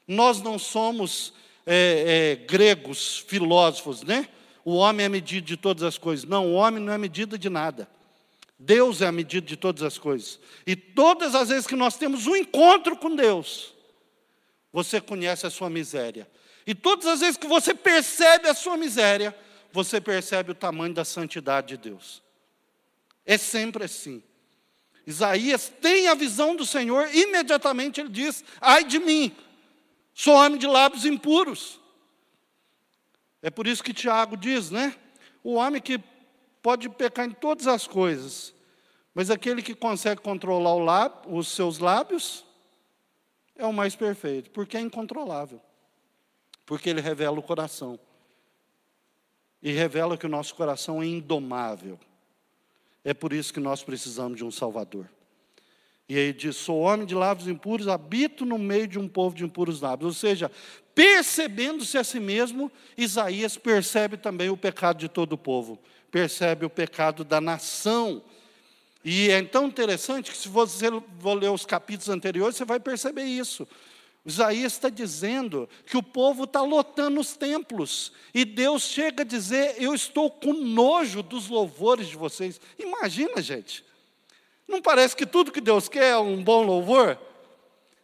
Nós não somos é, é, gregos, filósofos, né? O homem é medida de todas as coisas. Não, o homem não é medida de nada. Deus é a medida de todas as coisas. E todas as vezes que nós temos um encontro com Deus, você conhece a sua miséria. E todas as vezes que você percebe a sua miséria, você percebe o tamanho da santidade de Deus. É sempre assim. Isaías tem a visão do Senhor, imediatamente ele diz: Ai de mim, sou homem de lábios impuros. É por isso que Tiago diz, né? O homem que pode pecar em todas as coisas, mas aquele que consegue controlar lábio, os seus lábios é o mais perfeito, porque é incontrolável, porque ele revela o coração e revela que o nosso coração é indomável. É por isso que nós precisamos de um Salvador. E aí diz: Sou homem de lábios impuros, habito no meio de um povo de impuros lábios. Ou seja, percebendo-se a si mesmo, Isaías percebe também o pecado de todo o povo, percebe o pecado da nação. E é tão interessante que, se você for ler os capítulos anteriores, você vai perceber isso. Isaías está dizendo que o povo está lotando os templos, e Deus chega a dizer: Eu estou com nojo dos louvores de vocês. Imagina, gente, não parece que tudo que Deus quer é um bom louvor?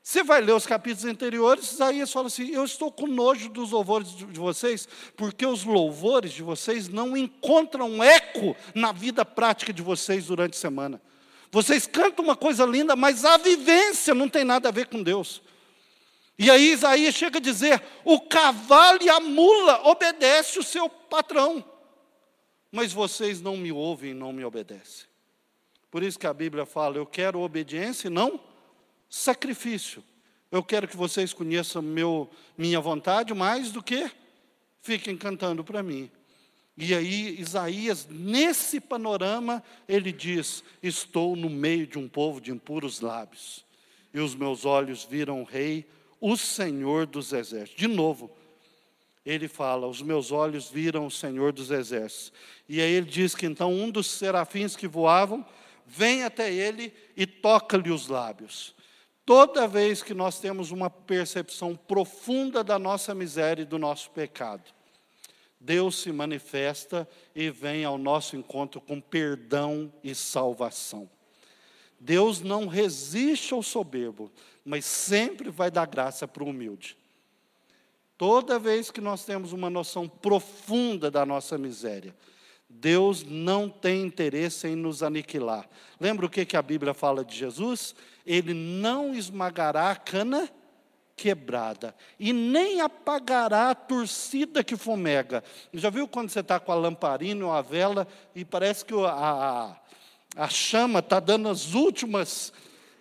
Você vai ler os capítulos anteriores, Isaías fala assim: Eu estou com nojo dos louvores de vocês, porque os louvores de vocês não encontram eco na vida prática de vocês durante a semana. Vocês cantam uma coisa linda, mas a vivência não tem nada a ver com Deus. E aí Isaías chega a dizer: o cavalo e a mula obedecem o seu patrão, mas vocês não me ouvem não me obedecem. Por isso que a Bíblia fala: eu quero obediência e não sacrifício. Eu quero que vocês conheçam meu, minha vontade mais do que fiquem cantando para mim. E aí, Isaías, nesse panorama, ele diz: Estou no meio de um povo de impuros lábios, e os meus olhos viram o Rei, o Senhor dos exércitos. De novo, ele fala: Os meus olhos viram o Senhor dos exércitos. E aí ele diz que então um dos serafins que voavam vem até ele e toca-lhe os lábios. Toda vez que nós temos uma percepção profunda da nossa miséria e do nosso pecado, Deus se manifesta e vem ao nosso encontro com perdão e salvação. Deus não resiste ao soberbo, mas sempre vai dar graça para o humilde. Toda vez que nós temos uma noção profunda da nossa miséria, Deus não tem interesse em nos aniquilar. Lembra o que, que a Bíblia fala de Jesus? Ele não esmagará a cana quebrada e nem apagará a torcida que fomega. Já viu quando você está com a lamparina ou a vela e parece que a, a, a chama está dando as últimas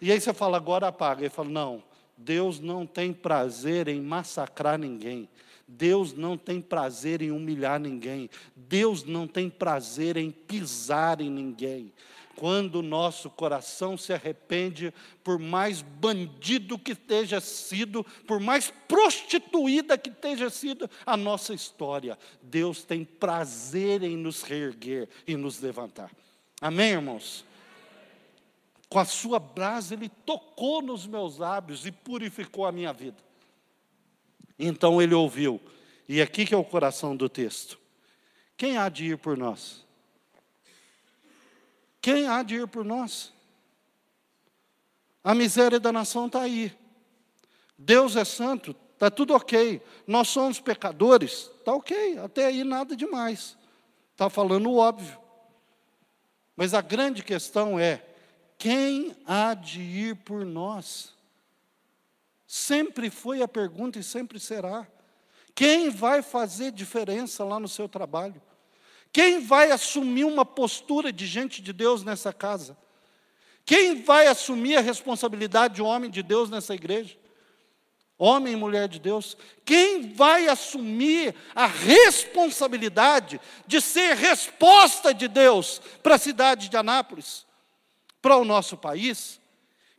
e aí você fala, agora apaga. Ele fala, não, Deus não tem prazer em massacrar ninguém. Deus não tem prazer em humilhar ninguém. Deus não tem prazer em pisar em ninguém. Quando o nosso coração se arrepende, por mais bandido que esteja sido, por mais prostituída que esteja sido a nossa história, Deus tem prazer em nos reerguer e nos levantar. Amém, irmãos? Com a sua brasa, ele tocou nos meus lábios e purificou a minha vida. Então ele ouviu. E aqui que é o coração do texto. Quem há de ir por nós? Quem há de ir por nós? A miséria da nação está aí. Deus é santo, está tudo ok. Nós somos pecadores, está ok. Até aí nada demais. Está falando o óbvio. Mas a grande questão é: quem há de ir por nós? Sempre foi a pergunta e sempre será. Quem vai fazer diferença lá no seu trabalho? Quem vai assumir uma postura de gente de Deus nessa casa? Quem vai assumir a responsabilidade de homem de Deus nessa igreja? Homem e mulher de Deus, quem vai assumir a responsabilidade de ser resposta de Deus para a cidade de Anápolis? para o nosso país?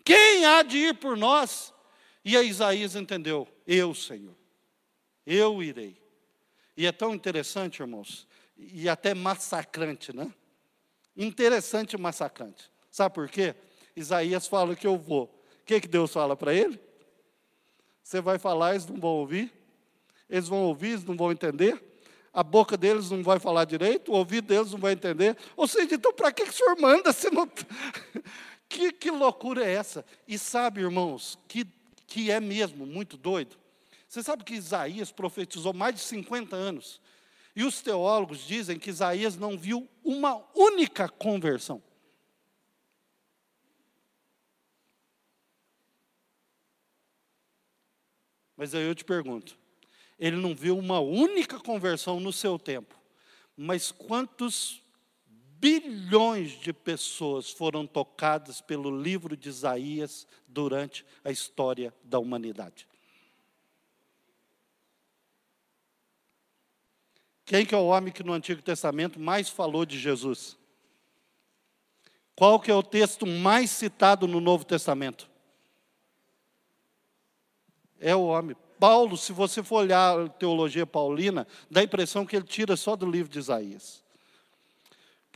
Quem há de ir por nós? E a Isaías entendeu: Eu, Senhor, eu irei. E é tão interessante, irmãos, e até massacrante, né? Interessante e massacrante. Sabe por quê? Isaías fala que eu vou. O que, que Deus fala para ele? Você vai falar, eles não vão ouvir. Eles vão ouvir, eles não vão entender. A boca deles não vai falar direito, o ouvido deles não vai entender. Ou seja, então para que, que o senhor manda se não. que, que loucura é essa? E sabe, irmãos, que, que é mesmo muito doido? Você sabe que Isaías profetizou mais de 50 anos. E os teólogos dizem que Isaías não viu uma única conversão. Mas aí eu te pergunto: ele não viu uma única conversão no seu tempo, mas quantos bilhões de pessoas foram tocadas pelo livro de Isaías durante a história da humanidade? Quem que é o homem que no Antigo Testamento mais falou de Jesus? Qual que é o texto mais citado no Novo Testamento? É o homem. Paulo, se você for olhar a teologia paulina, dá a impressão que ele tira só do livro de Isaías.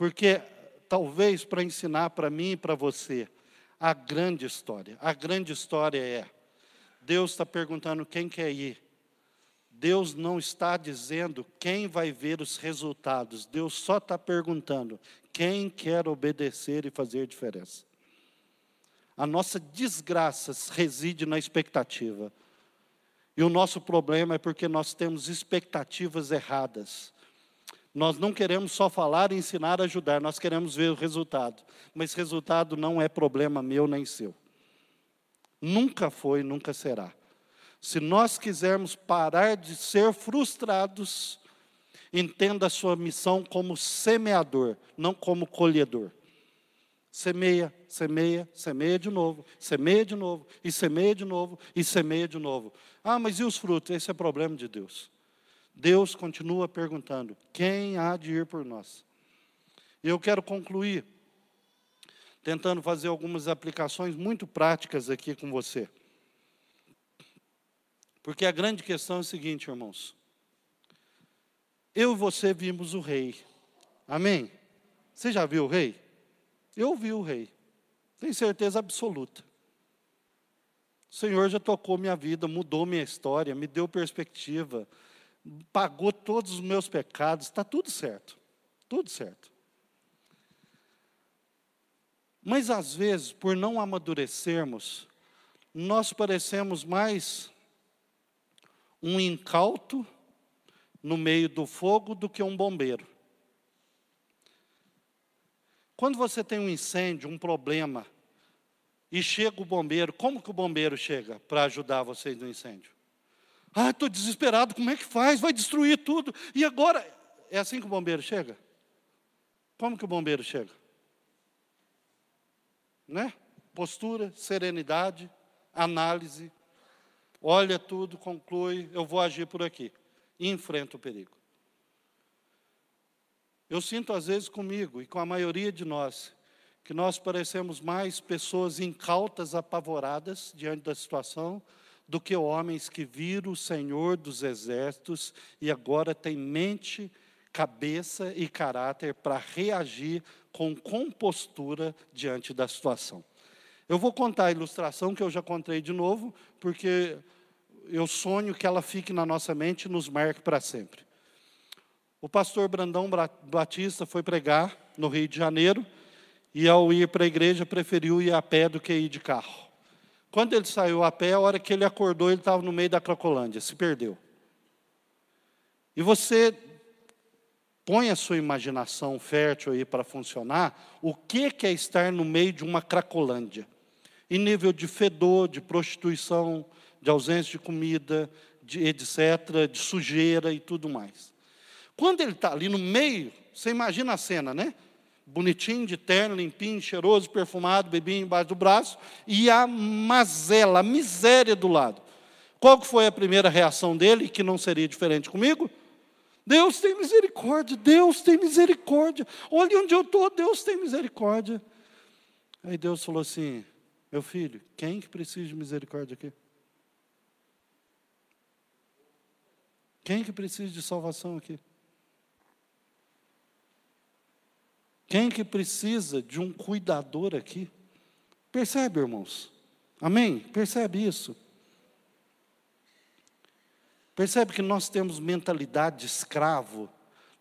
Porque talvez para ensinar para mim e para você a grande história. A grande história é Deus está perguntando quem quer ir. Deus não está dizendo quem vai ver os resultados. Deus só está perguntando quem quer obedecer e fazer diferença. A nossa desgraça reside na expectativa. E o nosso problema é porque nós temos expectativas erradas. Nós não queremos só falar, ensinar, ajudar, nós queremos ver o resultado. Mas resultado não é problema meu nem seu. Nunca foi, nunca será. Se nós quisermos parar de ser frustrados, entenda a sua missão como semeador, não como colhedor. Semeia, semeia, semeia de novo, semeia de novo, e semeia de novo, e semeia de novo. Ah, mas e os frutos? Esse é problema de Deus. Deus continua perguntando: quem há de ir por nós? E eu quero concluir tentando fazer algumas aplicações muito práticas aqui com você. Porque a grande questão é o seguinte, irmãos. Eu e você vimos o rei. Amém? Você já viu o rei? Eu vi o rei. Tenho certeza absoluta. O Senhor já tocou minha vida, mudou minha história, me deu perspectiva, pagou todos os meus pecados, está tudo certo. Tudo certo. Mas às vezes, por não amadurecermos, nós parecemos mais um incauto no meio do fogo do que um bombeiro. Quando você tem um incêndio, um problema, e chega o bombeiro, como que o bombeiro chega para ajudar vocês no incêndio? Ah, estou desesperado, como é que faz? Vai destruir tudo. E agora? É assim que o bombeiro chega? Como que o bombeiro chega? Né? Postura, serenidade, análise, olha tudo, conclui, eu vou agir por aqui. E enfrenta o perigo. Eu sinto às vezes comigo e com a maioria de nós, que nós parecemos mais pessoas incautas, apavoradas diante da situação, do que homens que viram o Senhor dos exércitos e agora têm mente, cabeça e caráter para reagir com compostura diante da situação. Eu vou contar a ilustração que eu já contei de novo, porque eu sonho que ela fique na nossa mente e nos marque para sempre. O pastor Brandão Batista foi pregar no Rio de Janeiro e, ao ir para a igreja, preferiu ir a pé do que ir de carro. Quando ele saiu a pé, a hora que ele acordou, ele estava no meio da Cracolândia, se perdeu. E você põe a sua imaginação fértil aí para funcionar, o que é estar no meio de uma Cracolândia? em nível de fedor, de prostituição, de ausência de comida, de etc., de sujeira e tudo mais. Quando ele está ali no meio, você imagina a cena, né? Bonitinho, de terno, limpinho, cheiroso, perfumado, bebinho embaixo do braço, e a mazela, a miséria do lado. Qual que foi a primeira reação dele, que não seria diferente comigo? Deus tem misericórdia, Deus tem misericórdia. Olha onde eu estou, Deus tem misericórdia. Aí Deus falou assim: Meu filho, quem que precisa de misericórdia aqui? Quem que precisa de salvação aqui? Quem que precisa de um cuidador aqui? Percebe, irmãos? Amém? Percebe isso? Percebe que nós temos mentalidade de escravo,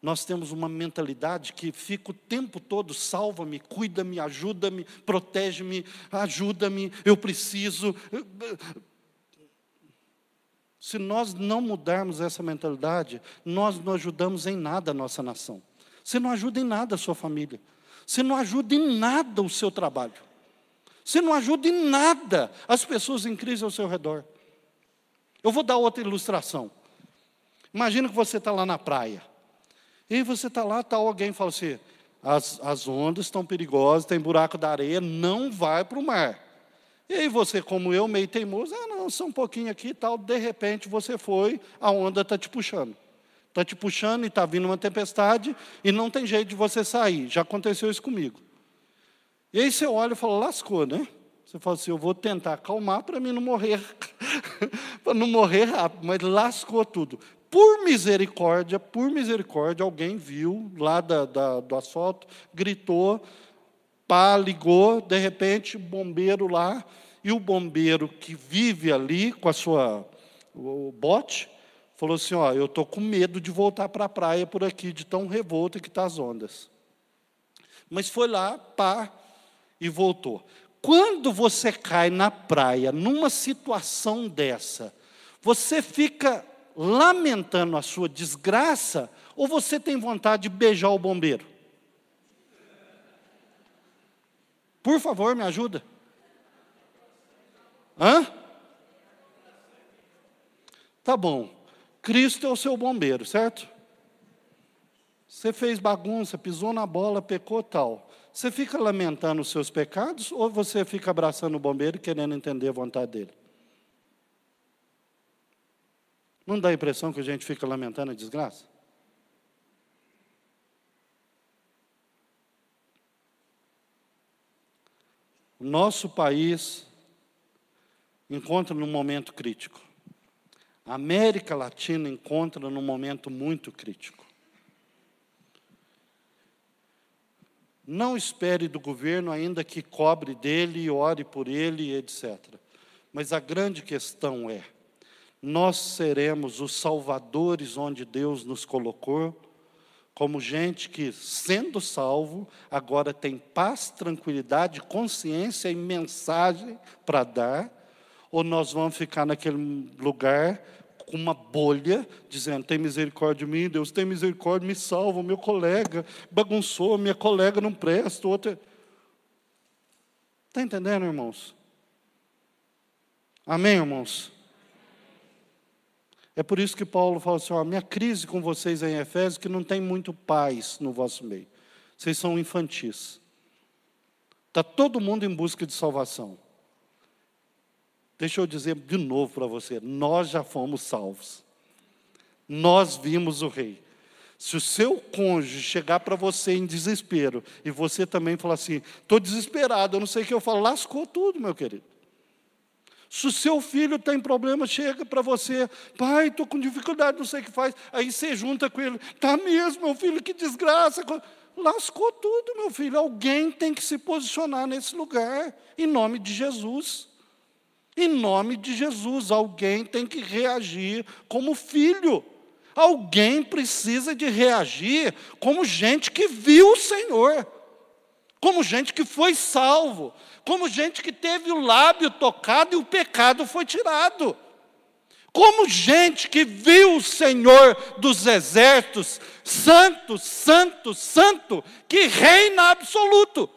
nós temos uma mentalidade que fica o tempo todo: salva-me, cuida-me, ajuda-me, protege-me, ajuda-me, eu preciso. Se nós não mudarmos essa mentalidade, nós não ajudamos em nada a nossa nação. Você não ajuda em nada a sua família. Você não ajuda em nada o seu trabalho. Você não ajuda em nada as pessoas em crise ao seu redor. Eu vou dar outra ilustração. Imagina que você está lá na praia. E você está lá, está alguém fala assim: as, as ondas estão perigosas, tem buraco da areia, não vai para o mar. E aí você, como eu, meio teimoso, ah, não, só um pouquinho aqui e tal, de repente você foi, a onda está te puxando. Está te puxando e está vindo uma tempestade e não tem jeito de você sair. Já aconteceu isso comigo. E aí você olha e fala, lascou, né? Você fala assim, eu vou tentar acalmar para mim não morrer, para não morrer rápido, mas lascou tudo. Por misericórdia, por misericórdia, alguém viu lá da, da, do asfalto, gritou, pá, ligou, de repente, bombeiro lá, e o bombeiro que vive ali com a sua o bote, falou assim: Ó, eu estou com medo de voltar para a praia por aqui, de tão revolta que tá as ondas. Mas foi lá, pá, e voltou. Quando você cai na praia, numa situação dessa, você fica lamentando a sua desgraça, ou você tem vontade de beijar o bombeiro? Por favor, me ajuda. Hã? Tá bom. Cristo é o seu bombeiro, certo? Você fez bagunça, pisou na bola, pecou tal. Você fica lamentando os seus pecados ou você fica abraçando o bombeiro e querendo entender a vontade dele? Não dá a impressão que a gente fica lamentando a desgraça? O nosso país encontra num momento crítico. A América Latina encontra num momento muito crítico. Não espere do governo ainda que cobre dele, ore por ele, etc. Mas a grande questão é: nós seremos os salvadores onde Deus nos colocou? como gente que, sendo salvo, agora tem paz, tranquilidade, consciência e mensagem para dar, ou nós vamos ficar naquele lugar com uma bolha, dizendo: tem misericórdia de mim, Deus tem misericórdia, me salva, meu colega bagunçou, minha colega não presta, outra. Está entendendo, irmãos? Amém, irmãos? É por isso que Paulo fala assim: ó, minha crise com vocês em Efésios é que não tem muito paz no vosso meio. Vocês são infantis. Está todo mundo em busca de salvação. Deixa eu dizer de novo para você: nós já fomos salvos. Nós vimos o Rei. Se o seu cônjuge chegar para você em desespero e você também falar assim: estou desesperado, eu não sei o que eu falo, lascou tudo, meu querido. Se o seu filho tem problema, chega para você, pai, estou com dificuldade, não sei o que faz. Aí você junta com ele, tá mesmo, meu filho, que desgraça. Lascou tudo, meu filho. Alguém tem que se posicionar nesse lugar, em nome de Jesus. Em nome de Jesus, alguém tem que reagir como filho. Alguém precisa de reagir como gente que viu o Senhor, como gente que foi salvo, como gente que teve o lábio tocado e o pecado foi tirado. Como gente que viu o Senhor dos exércitos, santo, santo, santo, que reina absoluto.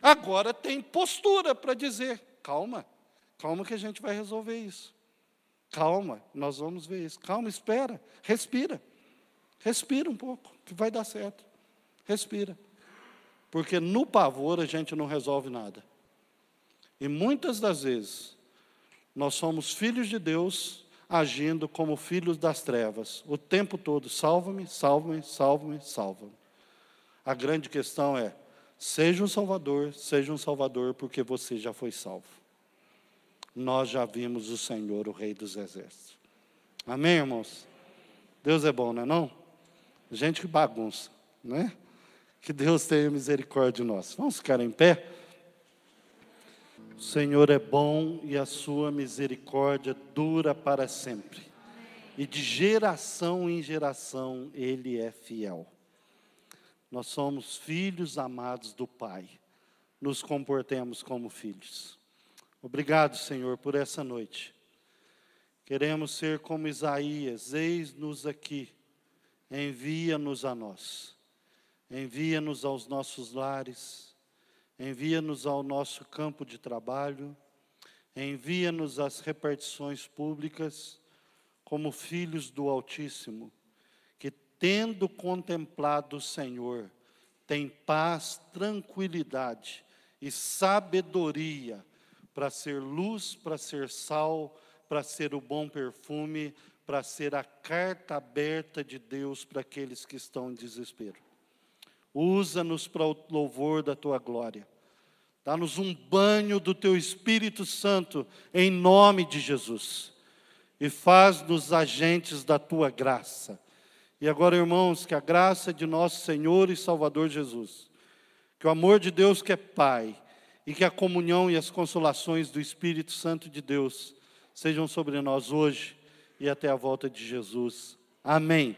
Agora tem postura para dizer: calma, calma que a gente vai resolver isso. Calma, nós vamos ver isso. Calma, espera, respira. Respira um pouco, que vai dar certo. Respira. Porque no pavor a gente não resolve nada. E muitas das vezes, nós somos filhos de Deus agindo como filhos das trevas. O tempo todo, salva-me, salva-me, salva-me, salva-me. A grande questão é, Seja um salvador, seja um salvador, porque você já foi salvo. Nós já vimos o Senhor, o Rei dos Exércitos. Amém, irmãos? Deus é bom, não é não? Gente que bagunça, né? Que Deus tenha misericórdia de nós. Vamos ficar em pé? O Senhor é bom e a sua misericórdia dura para sempre. E de geração em geração Ele é fiel. Nós somos filhos amados do Pai. Nos comportemos como filhos. Obrigado, Senhor, por essa noite. Queremos ser como Isaías, eis-nos aqui, envia-nos a nós. Envia-nos aos nossos lares, envia-nos ao nosso campo de trabalho, envia-nos às repartições públicas, como filhos do Altíssimo, que, tendo contemplado o Senhor, tem paz, tranquilidade e sabedoria para ser luz, para ser sal, para ser o bom perfume, para ser a carta aberta de Deus para aqueles que estão em desespero. Usa-nos para o louvor da tua glória. Dá-nos um banho do teu Espírito Santo, em nome de Jesus. E faz-nos agentes da tua graça. E agora, irmãos, que a graça de nosso Senhor e Salvador Jesus, que o amor de Deus que é Pai, e que a comunhão e as consolações do Espírito Santo de Deus sejam sobre nós hoje e até a volta de Jesus. Amém.